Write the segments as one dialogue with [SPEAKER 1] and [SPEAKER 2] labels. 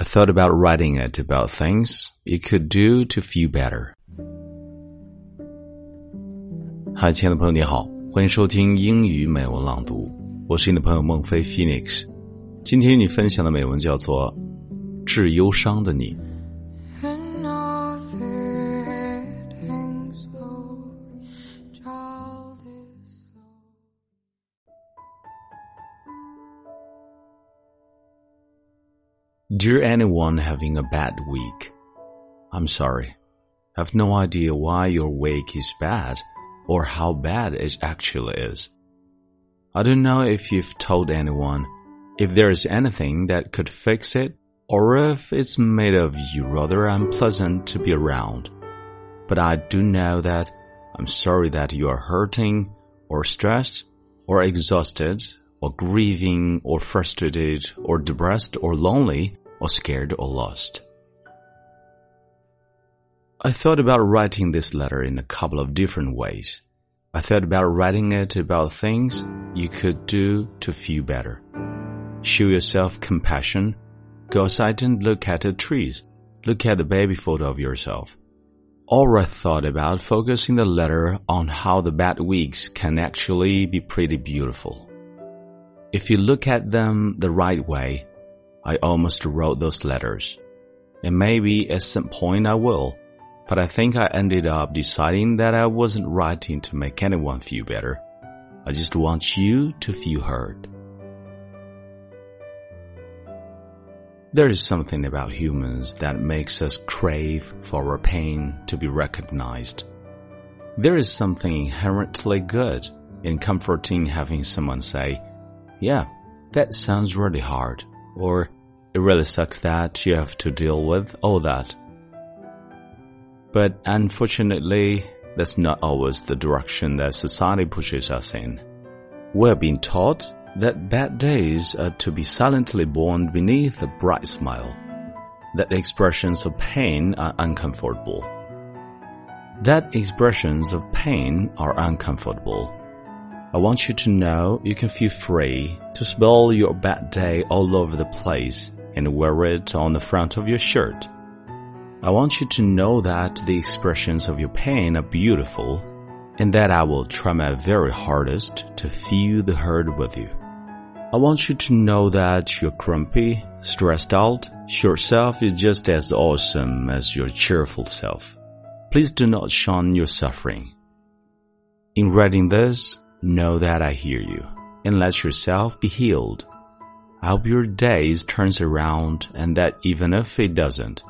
[SPEAKER 1] I thought about writing it about things it could do to feel better. 嗨，亲爱的朋友，你好，欢迎收听英语美文朗读，我是你的朋友孟非 Phoenix。今天与你分享的美文叫做《致忧伤的你》。Dear anyone having a bad week, I'm sorry. I have no idea why your week is bad or how bad it actually is. I don't know if you've told anyone, if there is anything that could fix it, or if it's made of you rather unpleasant to be around. But I do know that I'm sorry that you are hurting, or stressed, or exhausted, or grieving, or frustrated, or depressed, or lonely, or scared or lost. I thought about writing this letter in a couple of different ways. I thought about writing it about things you could do to feel better. Show yourself compassion. Go outside and look at the trees. Look at the baby photo of yourself. Or I thought about focusing the letter on how the bad weeks can actually be pretty beautiful. If you look at them the right way, I almost wrote those letters. And maybe at some point I will, but I think I ended up deciding that I wasn't writing to make anyone feel better. I just want you to feel heard. There is something about humans that makes us crave for our pain to be recognized. There is something inherently good in comforting having someone say, Yeah, that sounds really hard or it really sucks that you have to deal with all that. But unfortunately, that's not always the direction that society pushes us in. We're being taught that bad days are to be silently borne beneath a bright smile, that expressions of pain are uncomfortable, that expressions of pain are uncomfortable I want you to know you can feel free to spill your bad day all over the place and wear it on the front of your shirt. I want you to know that the expressions of your pain are beautiful and that I will try my very hardest to feel the hurt with you. I want you to know that you're grumpy, stressed out, yourself is just as awesome as your cheerful self. Please do not shun your suffering. In writing this, Know that I hear you and let yourself be healed. I hope your days turns around and that even if it doesn't,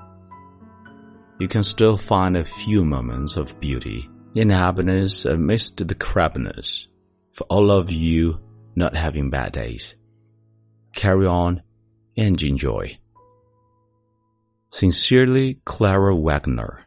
[SPEAKER 1] you can still find a few moments of beauty and happiness amidst the crapness for all of you not having bad days. Carry on and enjoy. Sincerely, Clara Wagner.